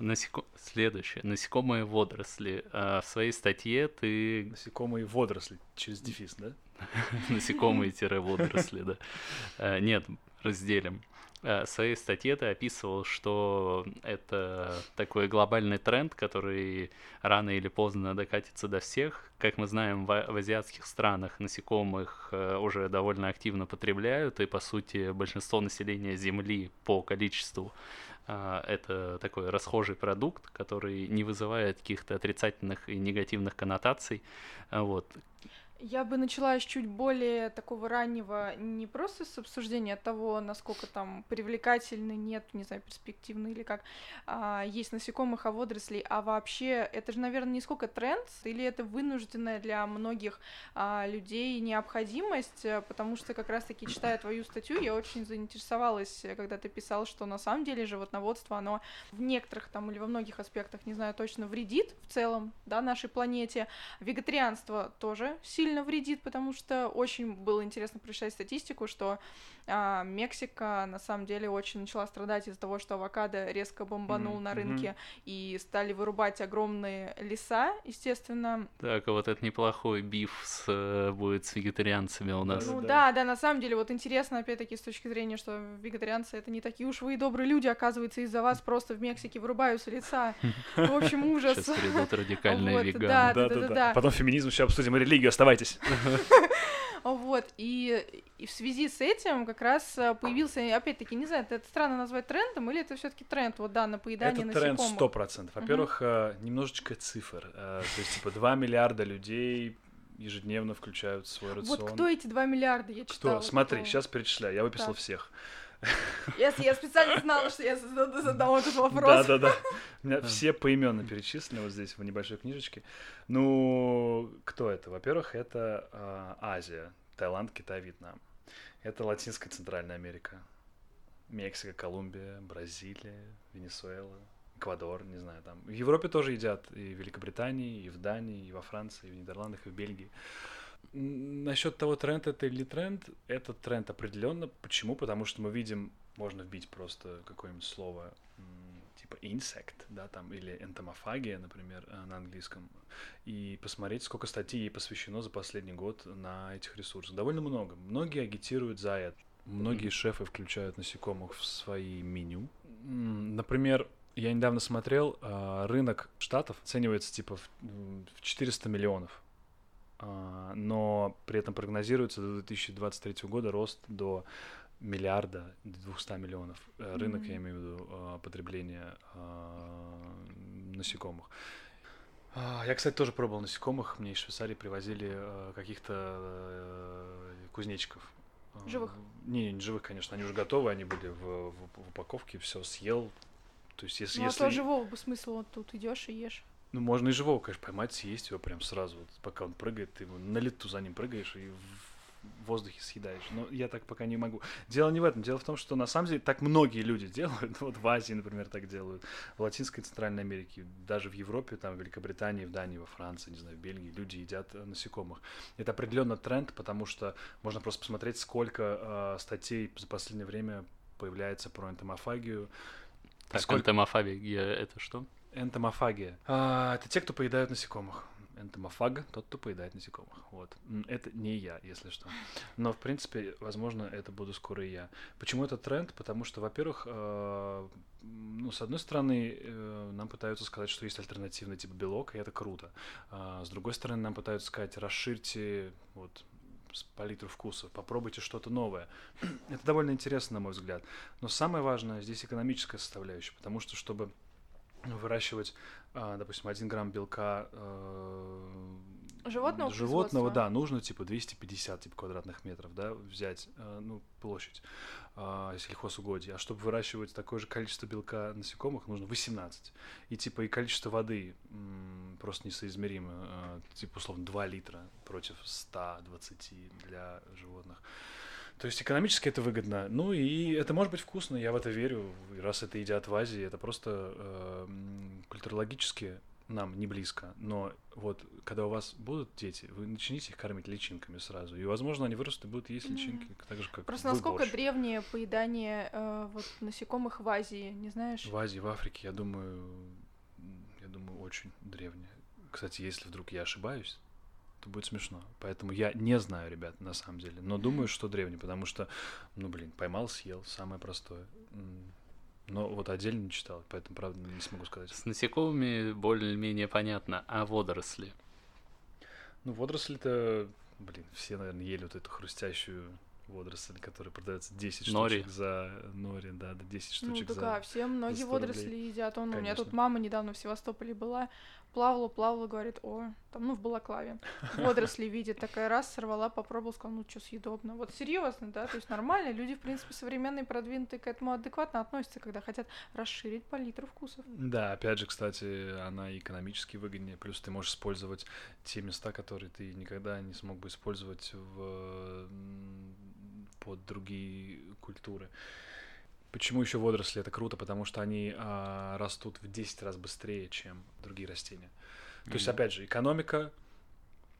насеко... Следующее. Насекомые водоросли. А, в своей статье ты... Насекомые водоросли, через дефис, да? Насекомые-водоросли, да. А, нет, разделим. А, в своей статье ты описывал, что это такой глобальный тренд, который рано или поздно докатится до всех. Как мы знаем, в, азиатских странах насекомых уже довольно активно потребляют, и, по сути, большинство населения Земли по количеству это такой расхожий продукт, который не вызывает каких-то отрицательных и негативных коннотаций. А, вот. Я бы начала с чуть более такого раннего, не просто с обсуждения того, насколько там привлекательны, нет, не знаю, перспективны или как, а, есть насекомых, а водорослей, а вообще это же, наверное, не сколько тренд, или это вынужденная для многих а, людей необходимость, э, потому что как раз-таки, читая твою статью, я очень заинтересовалась, когда ты писал, что на самом деле животноводство, оно в некоторых там или во многих аспектах, не знаю точно, вредит в целом, да, нашей планете. Вегетарианство тоже сильно сильно вредит, потому что очень было интересно прочитать статистику, что а, Мексика на самом деле очень начала страдать из-за того, что авокадо резко бомбанул mm-hmm. на рынке и стали вырубать огромные леса, естественно. Так, а вот это неплохой биф с, э, будет с вегетарианцами у нас. Ну да. да, да, на самом деле вот интересно опять-таки с точки зрения, что вегетарианцы это не такие уж вы и добрые люди, оказывается, из-за вас просто в Мексике вырубаются леса. В общем, ужас. Сейчас придут радикальные веганы. Да, да, да, да. Потом феминизм еще обсудим и религию, оставайтесь. Вот, и, и в связи с этим как раз э, появился, опять-таки, не знаю, это странно назвать трендом, или это все таки тренд, вот, да, на поедание это насекомых? тренд сто процентов. Во-первых, uh-huh. немножечко цифр. Э, то есть, типа, 2 миллиарда людей ежедневно включают в свой рацион. Вот кто эти 2 миллиарда, я читала. Кто? Смотри, сейчас перечисляю, я выписал так. всех. Я, я специально знала, что я задам этот вопрос. Да, да, да. У меня все поименно перечислены вот здесь в небольшой книжечке. Ну, кто это? Во-первых, это э, Азия, Таиланд, Китай, Вьетнам. Это Латинская Центральная Америка. Мексика, Колумбия, Бразилия, Венесуэла, Эквадор, не знаю, там. В Европе тоже едят и в Великобритании, и в Дании, и во Франции, и в Нидерландах, и в Бельгии. Насчет того, тренд это или тренд, это тренд определенно. Почему? Потому что мы видим, можно вбить просто какое-нибудь слово типа insect, да, там, или энтомофагия, например, э, на английском, и посмотреть, сколько статей ей посвящено за последний год на этих ресурсах. Довольно много. Многие агитируют за это. Многие mm-hmm. шефы включают насекомых в свои меню. Например, я недавно смотрел, э, рынок штатов оценивается типа в 400 миллионов но при этом прогнозируется до 2023 года рост до миллиарда, 200 миллионов. Mm-hmm. Рынок, я имею в виду, а, потребления а, насекомых. Я, кстати, тоже пробовал насекомых. Мне из Швейцарии привозили каких-то э, кузнечиков. Живых? Не, не живых, конечно. Они уже готовы, они были в, в, в упаковке, все съел. То есть, если, ну, если... а то живого бы смысл, вот тут идешь и ешь. Ну, можно и живого, конечно, поймать, съесть его прям сразу. Вот, пока он прыгает, ты его на лету за ним прыгаешь и в воздухе съедаешь. Но я так пока не могу. Дело не в этом. Дело в том, что на самом деле так многие люди делают. Вот в Азии, например, так делают. В Латинской и Центральной Америке, даже в Европе, там, в Великобритании, в Дании, во Франции, не знаю, в Бельгии люди едят э, насекомых. Это определенно тренд, потому что можно просто посмотреть, сколько э, статей за последнее время появляется про энтомофагию. Так, сколько... энтомофагия это что? Энтомофагия. А, это те, кто поедают насекомых. Энтомофаг — тот, кто поедает насекомых. Вот. Это не я, если что. Но, в принципе, возможно, это буду скоро и я. Почему это тренд? Потому что, во-первых, э, ну, с одной стороны, э, нам пытаются сказать, что есть альтернативный тип белок, и это круто. А с другой стороны, нам пытаются сказать, расширьте вот, палитру вкусов, попробуйте что-то новое. это довольно интересно, на мой взгляд. Но самое важное здесь экономическая составляющая, потому что, чтобы выращивать, а, допустим, один грамм белка э, животного, животного да, нужно типа 250 типа, квадратных метров, да, взять, э, ну, площадь э, сельхозугодий. А чтобы выращивать такое же количество белка насекомых, нужно 18. И типа и количество воды просто несоизмеримо. Э, типа, условно, 2 литра против 120 для животных. То есть экономически это выгодно. Ну и это может быть вкусно, я в это верю. И раз это едят в Азии, это просто э, культурологически нам не близко, но вот когда у вас будут дети, вы начните их кормить личинками сразу, и, возможно, они вырастут и будут есть личинки, mm-hmm. так же, как Просто насколько борщ. древнее поедание э, вот насекомых в Азии, не знаешь? В Азии, в Африке, я думаю, я думаю, очень древнее. Кстати, если вдруг я ошибаюсь, то будет смешно. Поэтому я не знаю, ребят, на самом деле. Но думаю, что древний, потому что, ну, блин, поймал, съел, самое простое. Но вот отдельно не читал, поэтому, правда, не смогу сказать. С насекомыми более-менее понятно, а водоросли? Ну, водоросли-то, блин, все, наверное, ели вот эту хрустящую водоросль, который продается 10 нори. штучек за нори, да, да 10 штучек ну, за да, все многие водоросли рублей. едят. Он, у меня тут мама недавно в Севастополе была, плавала, плавала, говорит, о, там, ну, в балаклаве, водоросли видит, такая раз сорвала, попробовала, сказала, ну, что съедобно. Вот серьезно, да, то есть нормально, люди, в принципе, современные, продвинутые к этому адекватно относятся, когда хотят расширить палитру вкусов. Да, опять же, кстати, она экономически выгоднее, плюс ты можешь использовать те места, которые ты никогда не смог бы использовать в под другие культуры. Почему еще водоросли это круто? Потому что они а, растут в 10 раз быстрее, чем другие растения. Mm-hmm. То есть, опять же, экономика,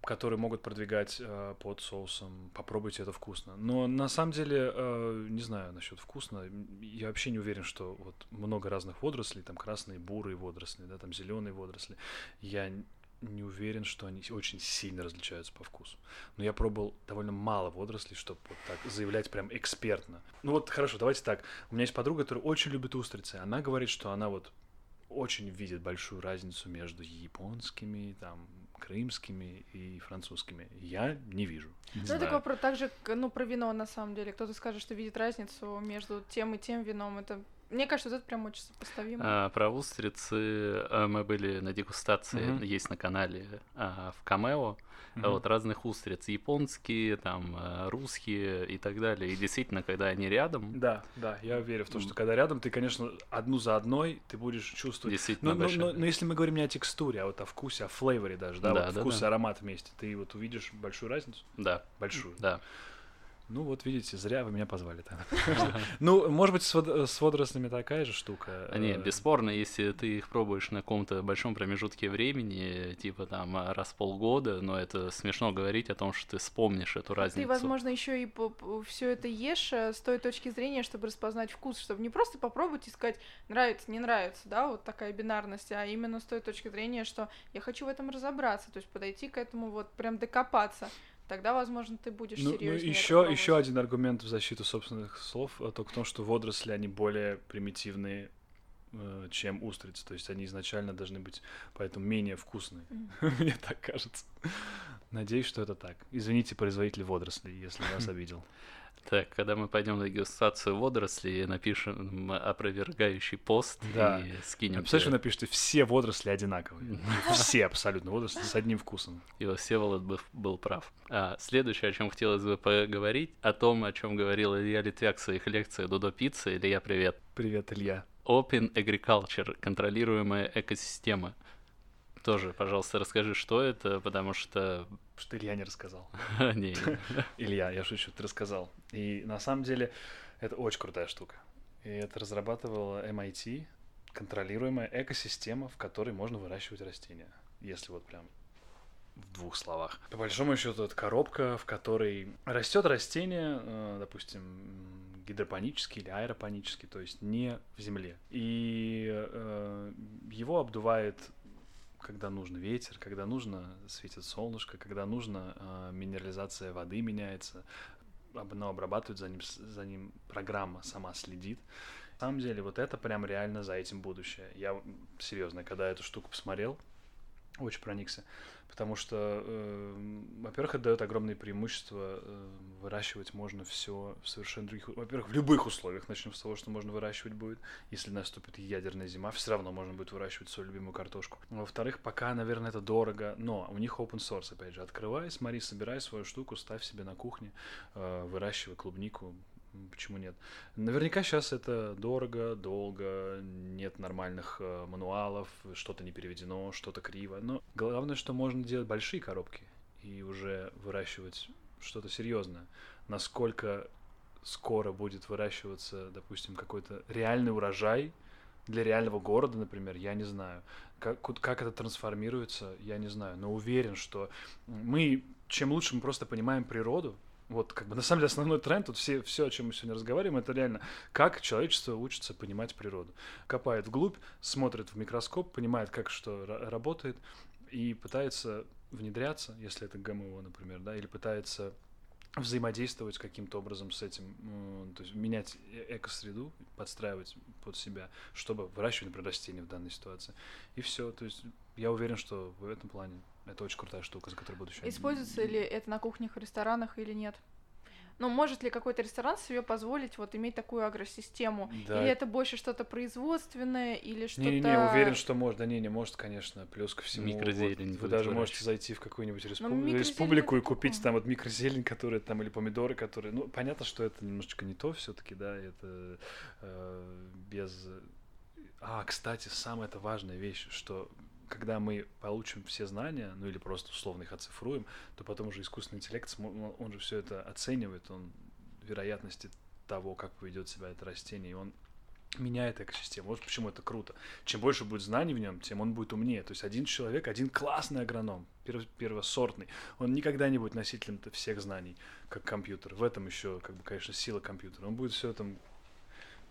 которые могут продвигать э, под соусом. Попробуйте, это вкусно. Но на самом деле, э, не знаю насчет вкусно. Я вообще не уверен, что вот много разных водорослей, там красные, бурые водоросли, да, там зеленые водоросли. Я не уверен, что они очень сильно различаются по вкусу. Но я пробовал довольно мало водорослей, чтобы вот так заявлять прям экспертно. Ну вот хорошо, давайте так. У меня есть подруга, которая очень любит устрицы. Она говорит, что она вот очень видит большую разницу между японскими, там, крымскими и французскими. Я не вижу. Не ну, это такой так же, ну, про вино, на самом деле. Кто-то скажет, что видит разницу между тем и тем вином. Это мне кажется, вот это прям очень сопоставимо. А, про устрицы а, мы были на дегустации, mm-hmm. есть на канале а, в Камео. Mm-hmm. Вот разных устриц, японские, там а, русские и так далее. И действительно, когда они рядом. Да, да, я верю в то, что когда рядом, ты, конечно, одну за одной ты будешь чувствовать. Действительно, но, но, но, но если мы говорим не о текстуре, а вот о вкусе, о флейворе даже, да, да вот да, вкус да. и аромат вместе, ты вот увидишь большую разницу. Да. Большую. Да. Ну вот видите, зря вы меня позвали тогда. Ну, может быть, с водорослями такая же штука. А нет, бесспорно, если ты их пробуешь на каком-то большом промежутке времени, типа там раз в полгода, но это смешно говорить о том, что ты вспомнишь эту разницу. Ты, возможно, еще и все это ешь э, с той точки зрения, чтобы распознать вкус, чтобы не просто попробовать и сказать нравится, не нравится, да, вот такая бинарность, а именно с той точки зрения, что я хочу в этом разобраться, то есть подойти к этому вот прям докопаться тогда, возможно, ты будешь ну, серьезнее. Ну, еще, еще один аргумент в защиту собственных слов, а только в том, что водоросли, они более примитивные, э, чем устрицы. То есть они изначально должны быть, поэтому менее вкусные. Mm. Мне так кажется. Надеюсь, что это так. Извините, производитель водорослей, если вас обидел. Так, когда мы пойдем на дегустацию водорослей, напишем опровергающий пост да. и скинем. Представляешь, вы напишите, все водоросли одинаковые. Все абсолютно водоросли с одним вкусом. И Всеволод был, был прав. А, следующее, о чем хотелось бы поговорить, о том, о чем говорил Илья Литвяк в своих лекциях Дудо Пиццы. Илья, привет. Привет, Илья. Open Agriculture, контролируемая экосистема. Тоже, пожалуйста, расскажи, что это, потому что... Что Илья не рассказал. Не. Илья, я шучу, ты рассказал. И на самом деле это очень крутая штука. И это разрабатывала MIT, контролируемая экосистема, в которой можно выращивать растения. Если вот прям в двух словах. По большому счету, это коробка, в которой растет растение, э, допустим, гидропонический или аэропонический, то есть не в земле. И э, его обдувает когда нужно ветер, когда нужно светит солнышко, когда нужно э, минерализация воды меняется, оно обрабатывает за ним, за ним программа сама следит. На самом деле, вот это прям реально за этим будущее. Я серьезно, когда эту штуку посмотрел, очень проникся. Потому что, э, во-первых, это дает огромные преимущества. Э, выращивать можно все в совершенно других... Во-первых, в любых условиях. Начнем с того, что можно выращивать будет. Если наступит ядерная зима, все равно можно будет выращивать свою любимую картошку. Во-вторых, пока, наверное, это дорого, но у них open source, опять же. Открывай, смотри, собирай свою штуку, ставь себе на кухне, э, выращивай клубнику, Почему нет? Наверняка сейчас это дорого, долго, нет нормальных э, мануалов, что-то не переведено, что-то криво. Но главное, что можно делать большие коробки и уже выращивать что-то серьезное. Насколько скоро будет выращиваться, допустим, какой-то реальный урожай для реального города, например, я не знаю. Как, как это трансформируется, я не знаю. Но уверен, что мы, чем лучше мы просто понимаем природу, вот, как бы, на самом деле, основной тренд, тут все, все, о чем мы сегодня разговариваем, это реально, как человечество учится понимать природу. Копает вглубь, смотрит в микроскоп, понимает, как что работает, и пытается внедряться, если это ГМО, например, да, или пытается взаимодействовать каким-то образом с этим, то есть менять э, экосреду, подстраивать под себя, чтобы выращивать, например, растения в данной ситуации. И все. То есть я уверен, что в этом плане это очень крутая штука, за которой буду еще. Используется ли это на кухнях, ресторанах или нет? Ну, может ли какой-то ресторан себе позволить вот иметь такую агросистему? Да. Или это больше что-то производственное, или что-то... Не-не, уверен, что может. Да не, не может, конечно, плюс ко всему. Микрозелень. Вот, вы даже можете зайти в какую-нибудь респуб... республику и купить там вот микрозелень, которые там, или помидоры, которые... Ну, понятно, что это немножечко не то все таки да, это э, без... А, кстати, самая это важная вещь, что когда мы получим все знания, ну или просто условно их оцифруем, то потом уже искусственный интеллект, он же все это оценивает, он вероятности того, как поведет себя это растение, и он меняет экосистему. Вот почему это круто. Чем больше будет знаний в нем, тем он будет умнее. То есть один человек, один классный агроном, первосортный, он никогда не будет носителем всех знаний, как компьютер. В этом еще, как бы, конечно, сила компьютера. Он будет все это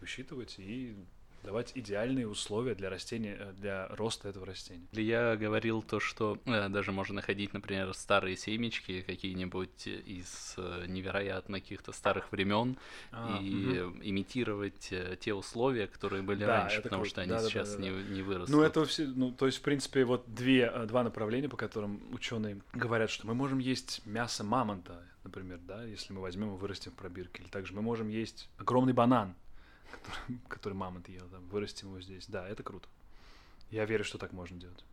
высчитывать и давать идеальные условия для растения, э, для роста этого растения. Я говорил то, что э, даже можно находить, например, старые семечки какие-нибудь из э, невероятно каких-то старых времен а, и угу. имитировать э, те условия, которые были да, раньше, потому круто. что они да, сейчас да, да, Не, не вырастут. Ну это все, ну то есть в принципе вот две э, два направления, по которым ученые говорят, что мы можем есть мясо мамонта, например, да, если мы возьмем и вырастим в пробирке, или также мы можем есть огромный банан, который, который мамонт ел, там, вырастим его здесь. Да, это круто. Я верю, что так можно делать.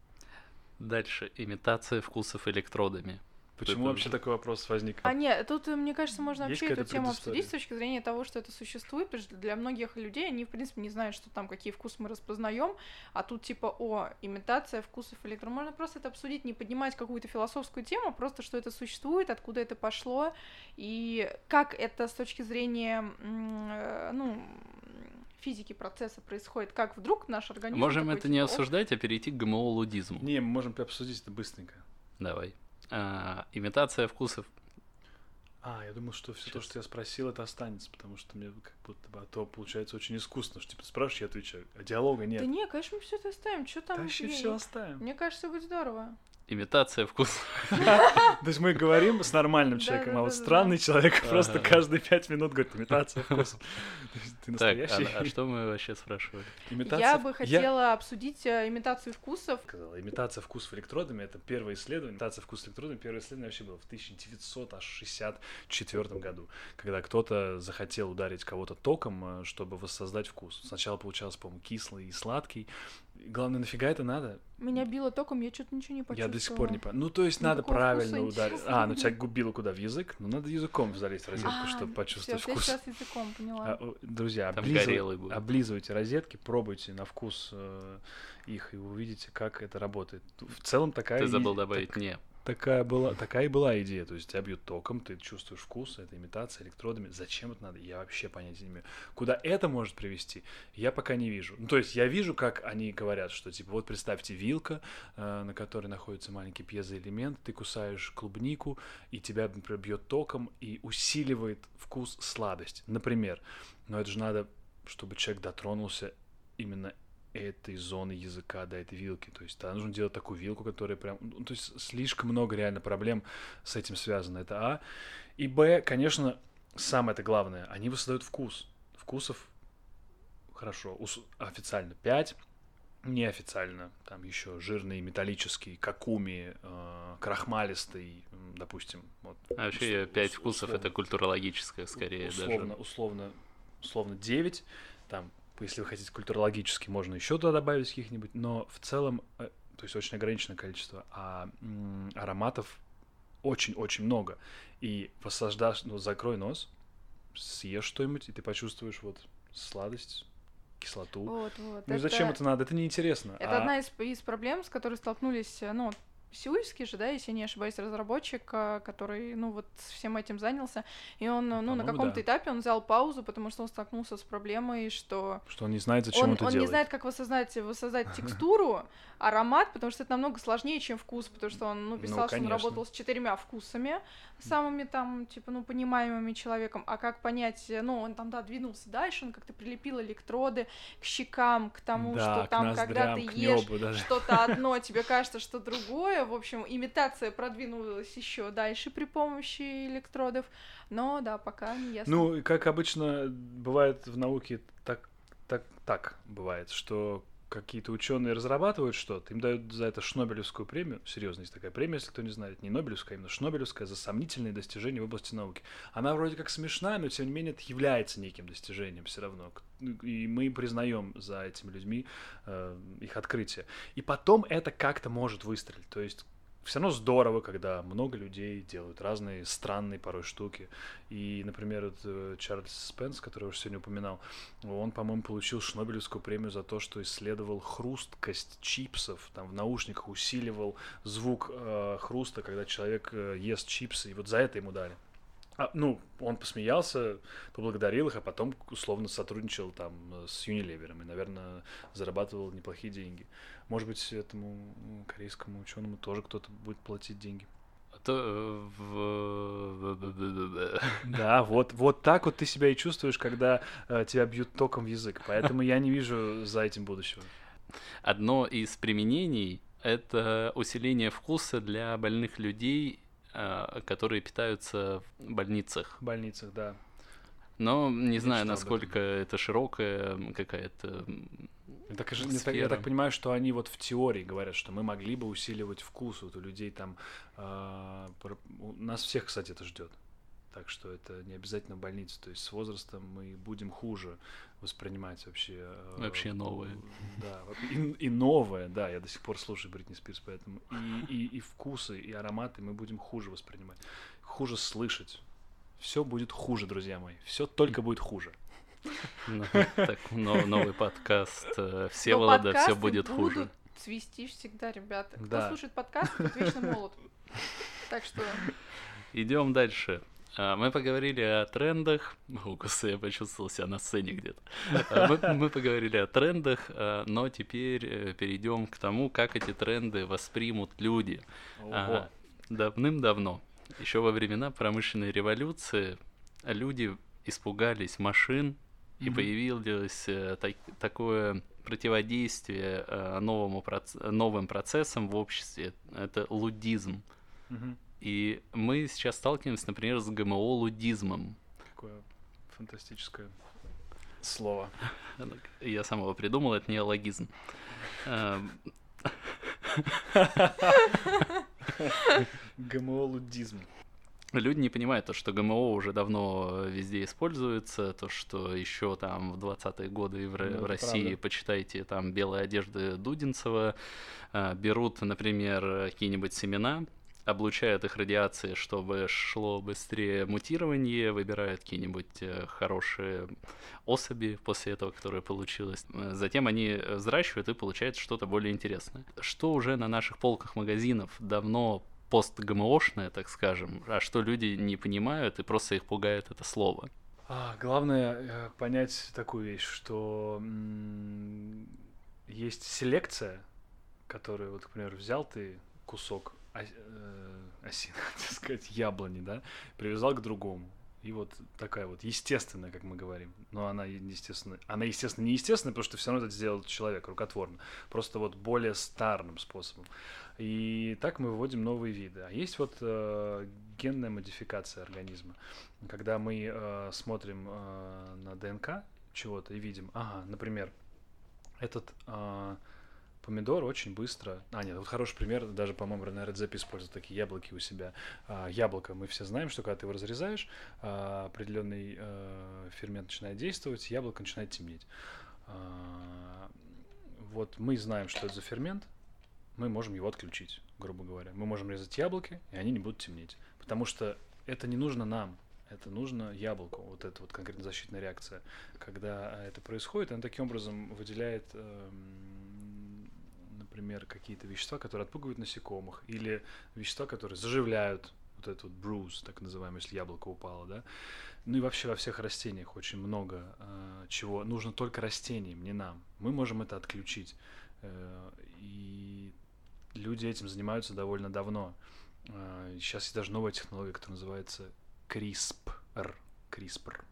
Дальше. Имитация вкусов электродами. Почему это... вообще такой вопрос возник? А нет, тут, мне кажется, можно Есть вообще эту тему обсудить с точки зрения того, что это существует, потому что для многих людей они, в принципе, не знают, что там какие вкусы мы распознаем, а тут типа, о, имитация вкусов электро. Можно просто это обсудить, не поднимать какую-то философскую тему, просто что это существует, откуда это пошло, и как это с точки зрения, э, ну, физики процесса происходит, как вдруг наш организм... Можем это типа, не осуждать, а перейти к ГМО-лудизму. Не, мы можем обсудить это быстренько. Давай. А, имитация вкусов. А, я думал, что все то, что я спросил, это останется, потому что мне как будто бы, а то получается очень искусно, что типа спрашиваешь, я отвечаю, а диалога нет. Да не, конечно, мы все это оставим, что там? Вообще все оставим. Мне кажется, будет здорово имитация вкуса. То есть мы говорим с нормальным человеком, а вот странный человек просто каждые пять минут говорит имитация вкуса. Ты настоящий. Так, а что мы вообще спрашивали? Я бы хотела обсудить э, имитацию вкусов. Имитация вкусов электродами — это первое исследование. Имитация вкусов электродами, первое исследование вообще было в 1964 году, когда кто-то захотел ударить кого-то током, э, чтобы воссоздать вкус. Сначала получалось, по-моему, кислый и сладкий, Главное, нафига это надо? Меня било током, я что-то ничего не почувствовала. Я до сих пор не понимаю. Ну, то есть надо правильно ударить. А, ну тебя губило куда в язык? Ну, надо языком залезть в розетку, а, чтобы почувствовать всё, вкус. сейчас языком, поняла. А, друзья, облизыв... облизывайте розетки, пробуйте на вкус э, их, и увидите, как это работает. В целом такая... Ты забыл добавить так... «не» такая была, такая и была идея. То есть тебя бьют током, ты чувствуешь вкус, это имитация электродами. Зачем это надо? Я вообще понятия не имею. Куда это может привести, я пока не вижу. Ну, то есть я вижу, как они говорят, что типа вот представьте вилка, э, на которой находится маленький пьезоэлемент, ты кусаешь клубнику, и тебя, например, бьет током и усиливает вкус сладость. Например. Но это же надо, чтобы человек дотронулся именно этой зоны языка до этой вилки. То есть да, нужно делать такую вилку, которая прям... Ну, то есть слишком много реально проблем с этим связано. Это А. И Б, конечно, самое это главное, они воссоздают вкус. Вкусов хорошо, официально 5, неофициально, там еще жирный, металлический, какуми, э, крахмалистый, допустим. Вот, а вообще ус- пять вкусов условно, это культурологическое скорее условно, даже. Условно, условно 9, там если вы хотите культурологически, можно еще туда добавить каких-нибудь, но в целом, э, то есть очень ограниченное количество, а ароматов очень-очень много. И воссаждашь, ну, закрой нос, съешь что-нибудь, и ты почувствуешь вот сладость, кислоту. Вот, вот. Ну это... зачем это надо? Это неинтересно. Это а... одна из, из проблем, с которой столкнулись, э, ну, Василевский же, да, если я не ошибаюсь, разработчик, а, который, ну, вот всем этим занялся, и он, ну, на каком-то да. этапе он взял паузу, потому что он столкнулся с проблемой, что... Что он не знает, зачем он, это он делает. Он не знает, как воссоздать, воссоздать текстуру, аромат, потому что это намного сложнее, чем вкус, потому что он, ну, писал, ну, что он работал с четырьмя вкусами, самыми там, типа, ну, понимаемыми человеком, а как понять, ну, он там, да, двинулся дальше, он как-то прилепил электроды к щекам, к тому, да, что там, ноздрям, когда ты ешь что-то одно, тебе кажется, что другое, в общем, имитация продвинулась еще дальше при помощи электродов, но, да, пока не ясно. Ну, как обычно бывает в науке, так, так, так бывает, что какие-то ученые разрабатывают что-то, им дают за это Шнобелевскую премию, серьезно, есть такая премия, если кто не знает, не Нобелевская, а именно Шнобелевская за сомнительные достижения в области науки. Она вроде как смешная, но тем не менее это является неким достижением все равно. И мы признаем за этими людьми э, их открытие. И потом это как-то может выстрелить. То есть все равно здорово, когда много людей делают разные странные порой штуки. И, например, вот э, Чарльз Спенс, который я уже сегодня упоминал, он, по-моему, получил Шнобелевскую премию за то, что исследовал хрусткость чипсов, там в наушниках усиливал звук э, хруста, когда человек э, ест чипсы, и вот за это ему дали. А, ну, он посмеялся, поблагодарил их, а потом условно сотрудничал там с Unilever и, наверное, зарабатывал неплохие деньги. Может быть, этому корейскому ученому тоже кто-то будет платить деньги. То Да, вот, вот так вот ты себя и чувствуешь, когда э, тебя бьют током в язык. Поэтому я не вижу за этим будущего. Одно из применений — это усиление вкуса для больных людей Э, которые питаются в больницах. В больницах, да. Но не знаю, насколько это широкая какая-то так, я, так, я так понимаю, что они вот в теории говорят, что мы могли бы усиливать вкус вот у людей там. Э, у нас всех, кстати, это ждет. Так что это не обязательно в больнице. То есть с возрастом мы будем хуже воспринимать вообще... Э, вообще новое. Да, и, и новое, да, я до сих пор слушаю Бритни Спирс, поэтому и, и, и вкусы, и ароматы мы будем хуже воспринимать, хуже слышать. Все будет хуже, друзья мои, все только будет хуже. Ну, так, новый подкаст э, Всеволода, все будет хуже. Свистишь всегда, ребята. Кто слушает подкаст, тот вечно молод. Так что... Идем дальше. А, мы поговорили о трендах. Укусы, я почувствовал себя на сцене где-то. А, мы, мы поговорили о трендах, а, но теперь э, перейдем к тому, как эти тренды воспримут люди. Ого. Давным-давно, еще во времена промышленной революции, люди испугались машин, и mm-hmm. появилось э, так, такое противодействие э, новому новым процессам в обществе. Это лудизм. Mm-hmm. И мы сейчас сталкиваемся, например, с ГМО-лудизмом. Какое фантастическое слово. Я сам его придумал, это не логизм. Эм. ГМО-лудизм. Люди не понимают то, что ГМО уже давно везде используется, то, что еще там в 20-е годы в, ну, в России, правда. почитайте, там белые одежды Дудинцева, э, берут, например, какие-нибудь семена, облучают их радиацией, чтобы шло быстрее мутирование, выбирают какие-нибудь э, хорошие особи после этого, которые получилось. Затем они взращивают и получается что-то более интересное. Что уже на наших полках магазинов давно пост-ГМОшное, так скажем, а что люди не понимают и просто их пугает это слово. А, главное э, понять такую вещь, что есть селекция, которую, вот, к примеру, взял ты кусок Э, осина, так сказать, яблони, да, привязал к другому. И вот такая вот естественная, как мы говорим. Но она, естественно, она, естественно, не естественная, потому что все равно это сделал человек рукотворно. Просто вот более старым способом. И так мы выводим новые виды. А есть вот э, генная модификация организма. Когда мы э, смотрим э, на ДНК чего-то и видим, ага, например, этот э, помидор очень быстро... А, нет, вот хороший пример, даже, по-моему, Рене Редзепи использует такие яблоки у себя. А, яблоко, мы все знаем, что когда ты его разрезаешь, а, определенный а, фермент начинает действовать, яблоко начинает темнеть. А, вот мы знаем, что это за фермент, мы можем его отключить, грубо говоря. Мы можем резать яблоки, и они не будут темнеть. Потому что это не нужно нам, это нужно яблоку, вот эта вот конкретно защитная реакция. Когда это происходит, она таким образом выделяет эм, например, какие-то вещества, которые отпугивают насекомых, или вещества, которые заживляют вот этот вот bruise, так называемый, если яблоко упало, да. Ну и вообще во всех растениях очень много э, чего. Нужно только растениям, не нам. Мы можем это отключить. Э, и люди этим занимаются довольно давно. Э, сейчас есть даже новая технология, которая называется CRISPR. CRISPR.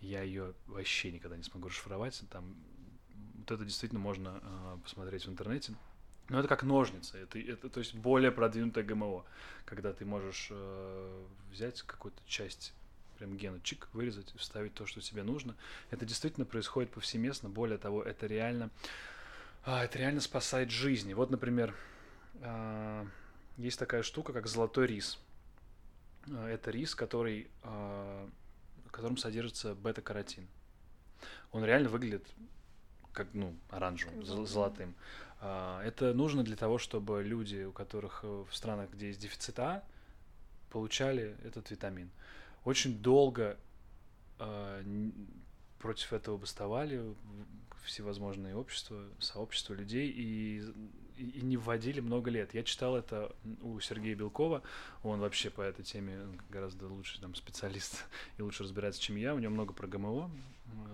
Я ее вообще никогда не смогу расшифровать. Там вот это действительно можно э, посмотреть в интернете. Но это как ножницы, это, это то есть более продвинутое ГМО, когда ты можешь э, взять какую-то часть прям гена, чик, вырезать, вставить то, что тебе нужно. Это действительно происходит повсеместно. Более того, это реально, э, это реально спасает жизни. Вот, например, э, есть такая штука, как золотой рис. Это рис, который, э, в котором содержится бета-каротин. Он реально выглядит как, ну, оранжевым, золотым. А, это нужно для того, чтобы люди, у которых э, в странах, где есть дефицит А, получали этот витамин. Очень долго э, против этого бастовали всевозможные общества, сообщества людей и, и, не вводили много лет. Я читал это у Сергея Белкова, он вообще по этой теме гораздо лучше там специалист и лучше разбирается, чем я. У него много про ГМО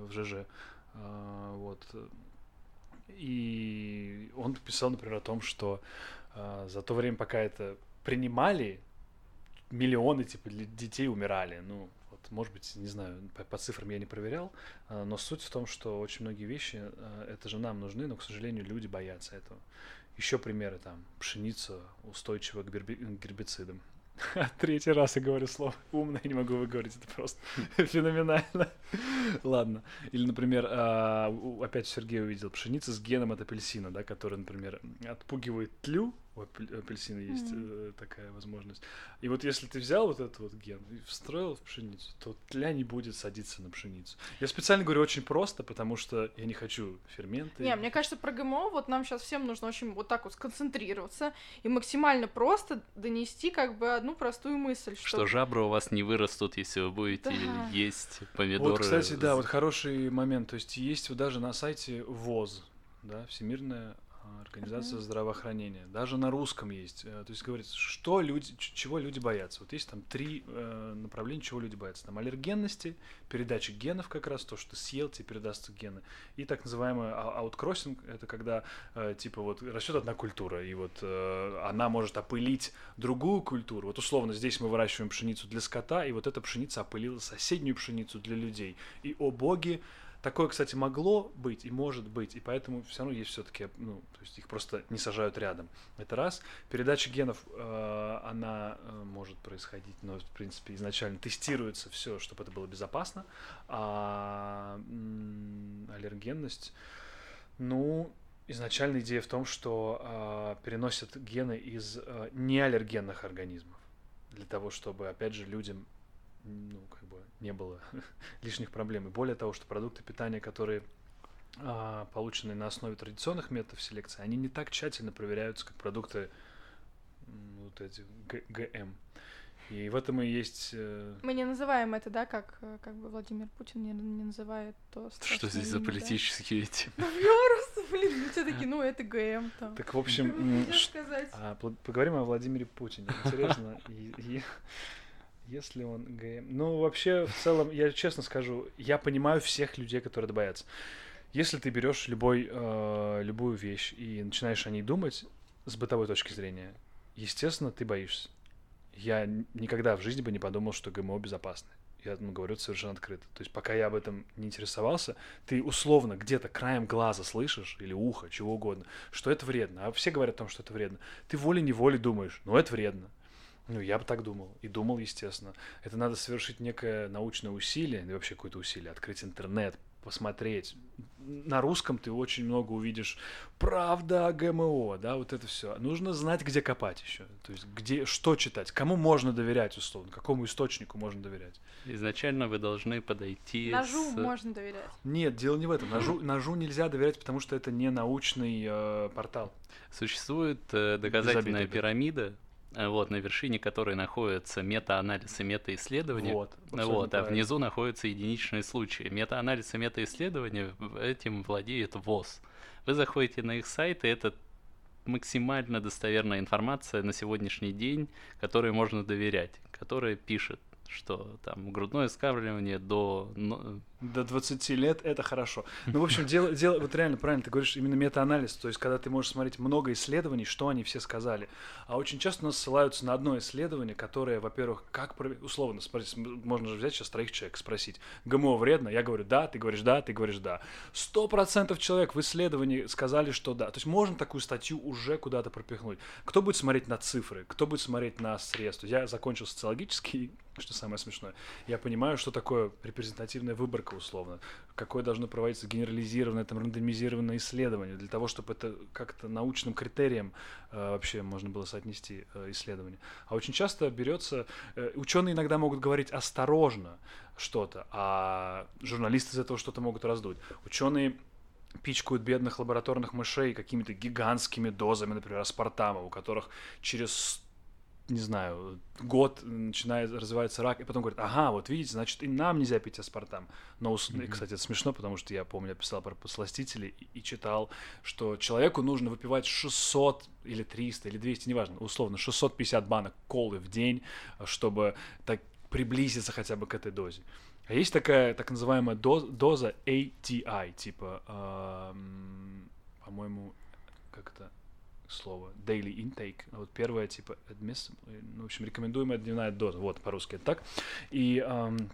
в ЖЖ. А, вот. И он писал, например, о том, что а, за то время, пока это принимали, миллионы типа детей умирали. Ну, вот, может быть, не знаю, по, по цифрам я не проверял, а, но суть в том, что очень многие вещи, это же нам нужны, но, к сожалению, люди боятся этого. Еще примеры там, пшеница устойчива к гербицидам. Третий раз я говорю слово умно, я не могу выговорить, это просто феноменально. Ладно. Или, например, а, опять Сергей увидел пшеница с геном от апельсина, да, который, например, отпугивает тлю, у апельсина есть mm-hmm. такая возможность. И вот если ты взял вот этот вот ген и встроил в пшеницу, то тля не будет садиться на пшеницу. Я специально говорю очень просто, потому что я не хочу ферменты. Не, мне кажется, про ГМО вот нам сейчас всем нужно очень вот так вот сконцентрироваться и максимально просто донести как бы одну простую мысль. Что, что жабры у вас не вырастут, если вы будете да. есть помидоры. Вот, кстати, да, вот хороший момент. То есть есть вот даже на сайте ВОЗ, да, Всемирная Организация mm-hmm. здравоохранения. Даже на русском есть. Э, то есть говорится, что люди, чего люди боятся. Вот есть там три э, направления, чего люди боятся. Там аллергенности, передача генов как раз, то, что ты съел, тебе передастся гены. И так называемый а, ауткроссинг, это когда э, типа вот растет одна культура, и вот э, она может опылить другую культуру. Вот условно здесь мы выращиваем пшеницу для скота, и вот эта пшеница опылила соседнюю пшеницу для людей. И о боги, Такое, кстати, могло быть и может быть, и поэтому все равно есть все-таки, ну, то есть их просто не сажают рядом. Это раз. Передача генов, э, она э, может происходить, но, в принципе, изначально тестируется все, чтобы это было безопасно. А аллергенность, ну, изначально идея в том, что э, переносят гены из неаллергенных организмов для того, чтобы, опять же, людям ну, как бы не было лишних проблем. И более того, что продукты питания, которые а, полученные на основе традиционных методов селекции, они не так тщательно проверяются, как продукты вот эти ГМ. И в этом и есть... Э... Мы не называем это, да, как, как бы Владимир Путин не, не называет то... Что здесь за политические да? эти? Ну, просто, блин, ну все таки ну, это ГМ там. Так, в общем, а, поговорим о Владимире Путине. Интересно. и, если он ГМ. Ну, вообще, в целом, я честно скажу, я понимаю всех людей, которые это боятся. Если ты берешь любой, э, любую вещь и начинаешь о ней думать с бытовой точки зрения, естественно, ты боишься. Я никогда в жизни бы не подумал, что ГМО безопасны. Я ну, говорю это совершенно открыто. То есть пока я об этом не интересовался, ты условно где-то краем глаза слышишь, или уха, чего угодно, что это вредно. А все говорят о том, что это вредно. Ты волей-неволей думаешь, ну это вредно. Ну, я бы так думал. И думал, естественно. Это надо совершить некое научное усилие, и вообще какое-то усилие, открыть интернет, посмотреть. На русском ты очень много увидишь правда о ГМО, да, вот это все. Нужно знать, где копать еще. То есть, где, что читать, кому можно доверять, условно, какому источнику можно доверять. Изначально вы должны подойти Ножу с... можно доверять. Нет, дело не в этом. Ножу, ножу нельзя доверять, потому что это не научный э, портал. Существует э, доказательная пирамида, вот, на вершине которой находится мета-анализ и мета-исследование. Вот, вот а внизу находятся единичные случаи. Мета-анализ и мета-исследование этим владеет ВОЗ. Вы заходите на их сайт, и это максимально достоверная информация на сегодняшний день, которой можно доверять, которая пишет что там грудное скармливание до... До 20 лет это хорошо. Ну, в общем, дело, дело, вот реально правильно, ты говоришь именно метаанализ, то есть когда ты можешь смотреть много исследований, что они все сказали. А очень часто нас ссылаются на одно исследование, которое, во-первых, как, условно, смотрите, можно же взять сейчас троих человек, спросить, ГМО вредно? Я говорю, да, ты говоришь, да, ты говоришь, да. Сто процентов человек в исследовании сказали, что да. То есть можно такую статью уже куда-то пропихнуть. Кто будет смотреть на цифры? Кто будет смотреть на средства? Я закончил социологический что самое смешное. Я понимаю, что такое репрезентативная выборка, условно. Какое должно проводиться генерализированное, там, рандомизированное исследование, для того, чтобы это как-то научным критерием э, вообще можно было соотнести э, исследование. А очень часто берется... Э, ученые иногда могут говорить осторожно что-то, а журналисты из этого что-то могут раздуть. Ученые пичкают бедных лабораторных мышей какими-то гигантскими дозами, например, аспартама, у которых через не знаю, год начинает развивается рак, и потом говорит, ага, вот видите, значит, и нам нельзя пить аспартам. Но, mm-hmm. кстати, это смешно, потому что я помню, я писал про посластители и, и читал, что человеку нужно выпивать 600 или 300 или 200, неважно, условно, 650 банок колы в день, чтобы так приблизиться хотя бы к этой дозе. А есть такая так называемая доз, доза ATI, типа, э, по-моему, как это слово daily intake. Вот первое, типа, admissible, ну, в общем, рекомендуемая дневная доза, вот, по-русски это так. И um,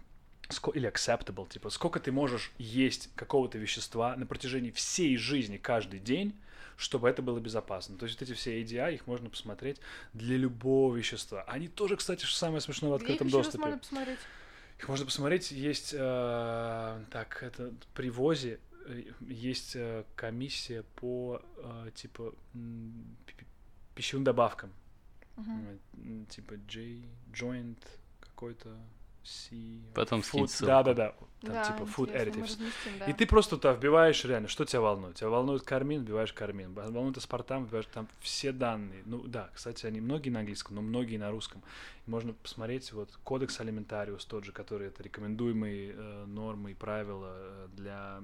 или acceptable, типа, сколько ты можешь есть какого-то вещества на протяжении всей жизни каждый день, чтобы это было безопасно. То есть вот эти все ADI, их можно посмотреть для любого вещества. Они тоже, кстати, самое смешное в открытом Где их доступе. можно посмотреть? Их можно посмотреть, есть, э, так, это при ВОЗе Э, есть э, комиссия по э, типа пищевым добавкам. Uh-huh. Типа J, joint какой-то. Потом food, Да, да, да. Там да, типа food additives. Разместим, да. И ты просто туда вбиваешь реально, что тебя волнует. Тебя волнует кармин, вбиваешь кармин. Волнует аспартам, вбиваешь там все данные. Ну да, кстати, они многие на английском, но многие на русском. И можно посмотреть вот кодекс алиментариус тот же, который это рекомендуемые э, нормы и правила э, для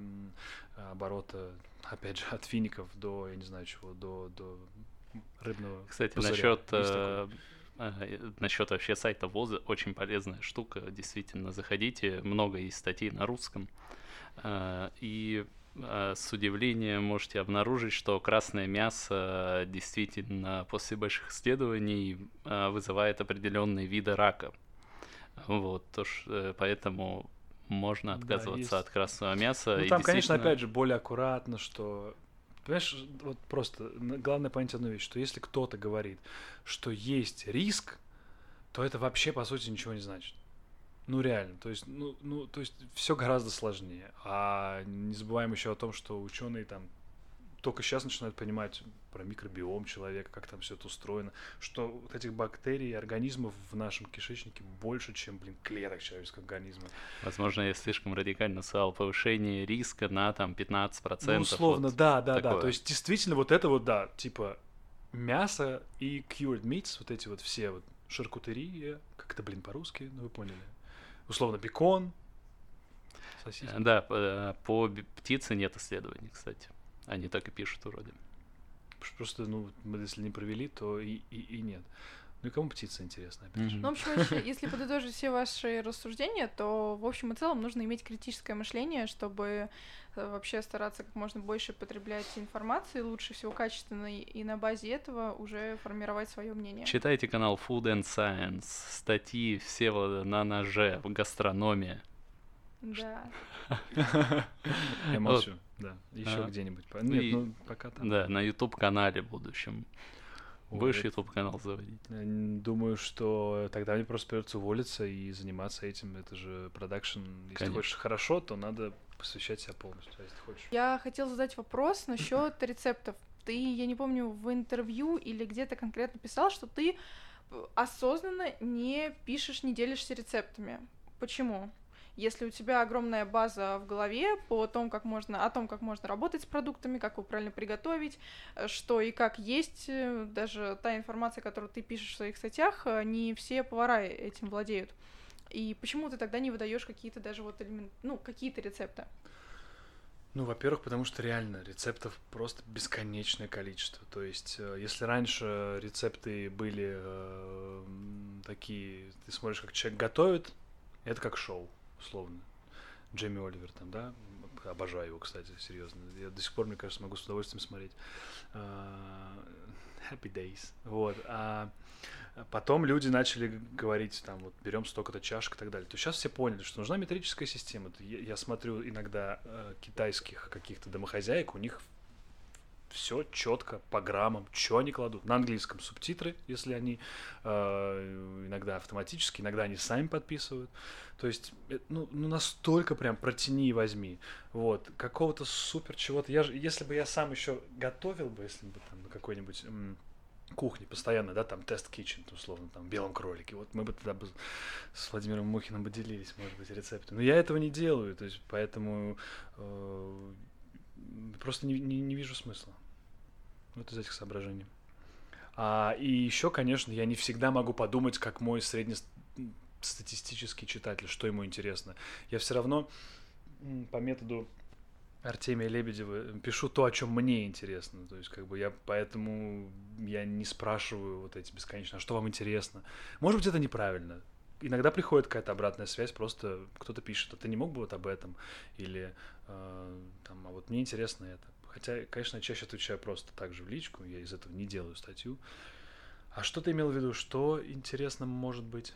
э, оборота, опять же, от фиников до, я не знаю чего, до, до рыбного Кстати, пузыря. насчет насчет вообще сайта ВОЗа очень полезная штука. Действительно, заходите, много есть статей на русском. А, и а, с удивлением можете обнаружить, что красное мясо действительно после больших исследований а, вызывает определенные виды рака. Вот, то, э, поэтому можно отказываться да, от красного мяса. Ну, там, действительно... конечно, опять же, более аккуратно, что Понимаешь, вот просто главное понять одну вещь, что если кто-то говорит, что есть риск, то это вообще, по сути, ничего не значит. Ну, реально. То есть, ну, ну, то есть все гораздо сложнее. А не забываем еще о том, что ученые там только сейчас начинают понимать про микробиом человека, как там все это устроено, что вот этих бактерий и организмов в нашем кишечнике больше, чем, блин, клеток человеческого организма. Возможно, я слишком радикально сказал повышение риска на там 15%. Ну, условно, вот да, да, такое. да. То есть действительно вот это вот, да, типа мясо и cured meats, вот эти вот все вот шаркутерия, как это, блин, по-русски, ну вы поняли. Условно, бекон, сосиски. Да, э, по птице нет исследований, кстати. Они так и пишут вроде. Просто, ну, мы если не провели, то и, и, и нет. Ну и кому птица интересна, опять же. Ну, в общем, если подытожить все ваши рассуждения, то в общем и целом нужно иметь критическое мышление, чтобы э, вообще стараться как можно больше потреблять информации, лучше всего качественной, и на базе этого уже формировать свое мнение. Читайте канал Food and Science, статьи все на ноже в гастрономии. Да. Я молчу. Да, еще а, где-нибудь. Нет, и, ну пока там. Да, на YouTube-канале в будущем. Будешь YouTube-канал заводить? Думаю, что тогда мне просто придется уволиться и заниматься этим. Это же продакшн. Если Конечно. хочешь хорошо, то надо посвящать себя полностью. А если хочешь... Я хотела задать вопрос насчет рецептов. Ты, я не помню, в интервью или где-то конкретно писал, что ты осознанно не пишешь, не делишься рецептами. Почему? Если у тебя огромная база в голове по том, как можно, о том, как можно работать с продуктами, как его правильно приготовить, э, что и как есть, э, даже та информация, которую ты пишешь в своих статьях, э, не все повара этим владеют. И почему ты тогда не выдаешь какие-то даже вот элемент, ну, какие-то рецепты? Ну, во-первых, потому что реально рецептов просто бесконечное количество. То есть, если раньше рецепты были э, такие, ты смотришь, как человек готовит, это как шоу, условно. Джейми Оливер там, да, обожаю его, кстати, серьезно. Я до сих пор, мне кажется, могу с удовольствием смотреть. Uh, happy Days. Вот. А потом люди начали говорить, там, вот, берем столько-то чашек и так далее. То сейчас все поняли, что нужна метрическая система. Я, я смотрю иногда э, китайских каких-то домохозяек, у них все четко по граммам, что они кладут. На английском субтитры, если они э, иногда автоматически, иногда они сами подписывают. То есть, э, ну, ну настолько прям протяни и возьми. Вот, какого-то супер чего-то. Я, если бы я сам еще готовил бы, если бы там на какой-нибудь кухне постоянно, да, там тест kitchen, условно, там, в белом кролике. Вот мы бы тогда бы с Владимиром Мухиным бы делились, может быть, рецептами. Но я этого не делаю, то есть поэтому э, просто не, не, не вижу смысла. Вот из этих соображений. А, и еще, конечно, я не всегда могу подумать, как мой среднестатистический читатель, что ему интересно. Я все равно по методу Артемия Лебедева пишу то, о чем мне интересно. То есть, как бы я поэтому я не спрашиваю вот эти бесконечно, а что вам интересно. Может быть, это неправильно. Иногда приходит какая-то обратная связь, просто кто-то пишет, а ты не мог бы вот об этом? Или э, там, а вот мне интересно это. Хотя, конечно, чаще отвечаю просто так же в личку, я из этого не делаю статью. А что ты имел в виду? Что интересно может быть?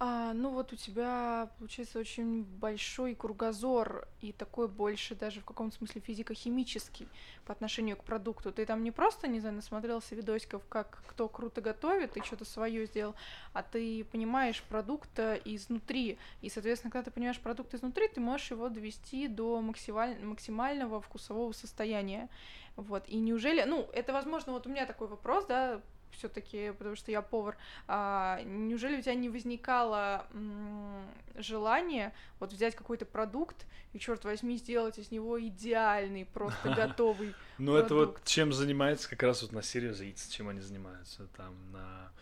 А, ну вот у тебя получается очень большой кругозор и такой больше даже в каком-то смысле физико-химический по отношению к продукту. Ты там не просто, не знаю, насмотрелся видосиков, как кто круто готовит и что-то свое сделал, а ты понимаешь продукт э, изнутри. И, соответственно, когда ты понимаешь продукт изнутри, ты можешь его довести до максималь... максимального вкусового состояния. Вот. И неужели, ну, это, возможно, вот у меня такой вопрос, да, все-таки, потому что я повар, а, неужели у тебя не возникало м- желание вот взять какой-то продукт и, черт возьми, сделать из него идеальный, просто готовый Ну, это вот чем занимается как раз вот на Serious Eats, чем они занимаются там на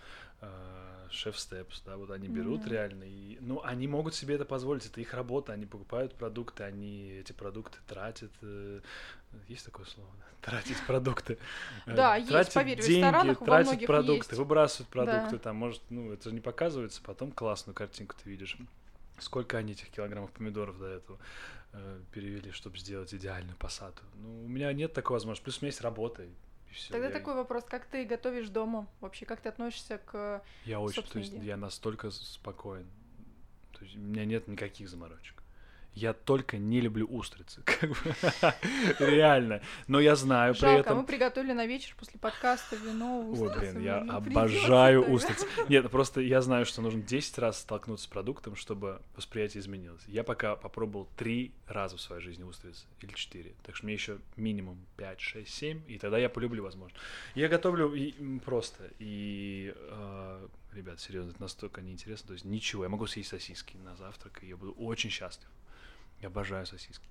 шеф степс, да, вот они берут mm-hmm. реально, и, ну, они могут себе это позволить, это их работа, они покупают продукты, они эти продукты тратят, э, есть такое слово, да? тратить продукты, э, да, есть, поверь, деньги, тратить продукты, выбрасывают продукты, там, может, ну, это же не показывается, потом классную картинку ты видишь, сколько они этих килограммов помидоров до этого э, перевели, чтобы сделать идеальную посаду. Ну, у меня нет такой возможности, плюс у меня есть работа, все. Тогда я... такой вопрос, как ты готовишь дома вообще, как ты относишься к Я очень, то есть я настолько спокоен, то есть у меня нет никаких заморочек я только не люблю устрицы. Как бы. Реально. Но я знаю Жалко, при этом... мы приготовили на вечер после подкаста вино, устрицы. Ой, блин, я обожаю устрицы. Нет, просто я знаю, что нужно 10 раз столкнуться с продуктом, чтобы восприятие изменилось. Я пока попробовал 3 раза в своей жизни устрицы. Или 4. Так что мне еще минимум 5, 6, 7. И тогда я полюблю, возможно. Я готовлю и, просто. И э, ребят, серьезно, это настолько неинтересно. То есть ничего. Я могу съесть сосиски на завтрак, и я буду очень счастлив. Я обожаю сосиски.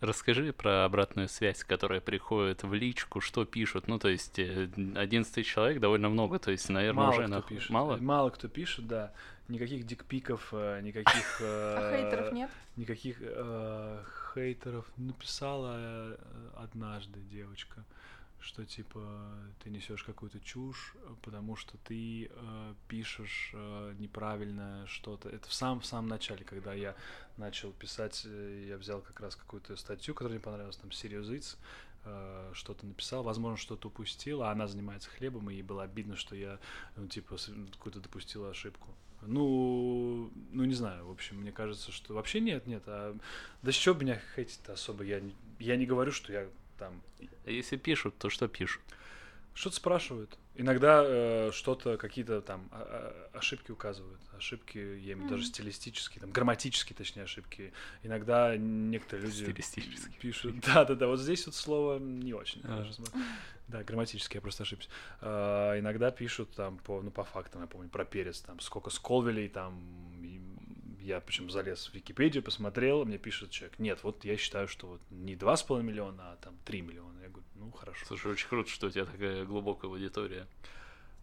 Расскажи про обратную связь, которая приходит в личку, что пишут. Ну, то есть 11 тысяч человек довольно много, то есть, наверное, мало уже кто на... пишет. Мало? Мало кто пишет, да. Никаких дикпиков, э, никаких... А хейтеров нет? Никаких э, хейтеров. Написала однажды девочка что типа ты несешь какую-то чушь, потому что ты э, пишешь э, неправильно что-то. Это в самом в самом начале, когда я начал писать, э, я взял как раз какую-то статью, которая мне понравилась, там Serious э, что-то написал, возможно, что-то упустил, а она занимается хлебом, и ей было обидно, что я, ну, типа, какую-то допустила ошибку. Ну, ну не знаю, в общем, мне кажется, что вообще нет, нет, а да чего меня хейтить-то особо, я, я не говорю, что я там. Если пишут, то что пишут? Что-то спрашивают. Иногда э, что-то, какие-то там а, а, ошибки указывают. Ошибки, я имею в виду даже стилистические, там, грамматические, точнее, ошибки. Иногда некоторые люди пишут. Да, да, да. Вот здесь вот слово не очень. А. Да, грамматически я просто ошибся. А, иногда пишут там по, ну, по фактам, я помню, про перец, там, сколько сколвелей, там, я причем залез в Википедию, посмотрел, мне пишет человек, нет, вот я считаю, что вот не 2,5 миллиона, а там 3 миллиона. Я говорю, ну хорошо. Слушай, очень круто, что у тебя такая глубокая аудитория.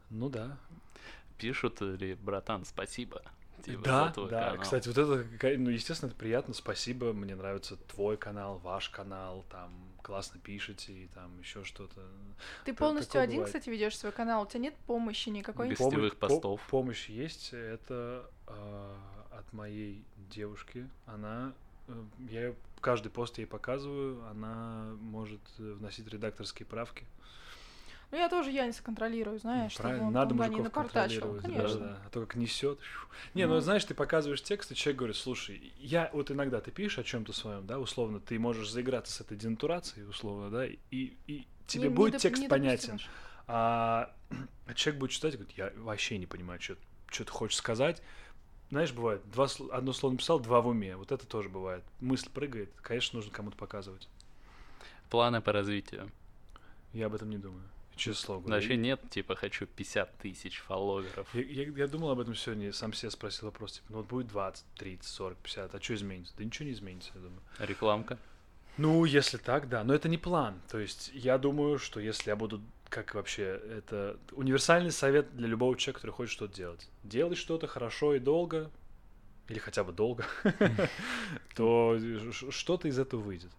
Ну да. Пишут ли, братан, спасибо. Типа, да, да. канал. Кстати, вот это, какая- ну, естественно, это приятно. Спасибо. Мне нравится твой канал, ваш канал. Там классно пишете и там еще что-то. Ты та- полностью один, бывает. кстати, ведешь свой канал. У тебя нет помощи никакой? Без- Помощь- Гостевых по- постов. помощь есть. Это а, от моей девушки. Она, э, я каждый пост ей показываю. Она может э, вносить редакторские правки. Ну, я тоже Яниса контролирую, знаешь, чтобы Правильно, он надо туда не мужиков напортачил. контролировать, да, Конечно. да. А то как несет. Не, ну Ну. знаешь, ты показываешь текст, и человек говорит, слушай, я вот иногда ты пишешь о чем-то своем, да, условно, ты можешь заиграться с этой денатурацией, условно, да, и, и тебе Не- будет недоп- текст недопустимо. понятен. А, а человек будет читать и говорит, я вообще не понимаю, что, что ты хочешь сказать. Знаешь, бывает, два, одно слово написал, два в уме. Вот это тоже бывает. Мысль прыгает, конечно, нужно кому-то показывать. Планы по развитию. Я об этом не думаю. Честное слово. Вообще нет, типа, хочу 50 тысяч фолловеров. Я, я- я думал об этом сегодня, сам себе спросил вопрос, типа, ну вот будет 20, 30, 40, 50, а что изменится? Да ничего не изменится, я думаю. Рекламка. Ну, если так, да, но это не план. То есть я думаю, что если я буду, как вообще, это универсальный совет для любого человека, который хочет что-то делать. Делай что-то хорошо и долго, или хотя бы долго, то что-то из этого выйдет.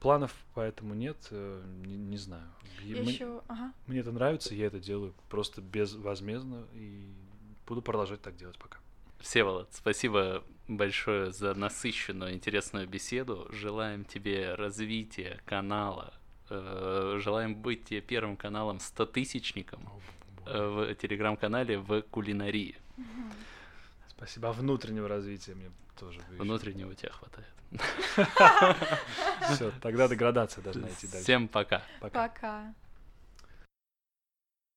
Планов поэтому нет, э, не, не знаю. Еще, ага. Мне это нравится, я это делаю просто безвозмездно и буду продолжать так делать пока. Всеволод, спасибо большое за насыщенную, интересную беседу. Желаем тебе развития канала. Э, Желаем быть тебе первым каналом 100-тысячником э, в телеграм-канале в кулинарии. Спасибо. А внутреннего развития мне тоже бы. Внутреннего у тебя хватает. Все, тогда деградация должна идти дальше. Всем. Пока. Пока.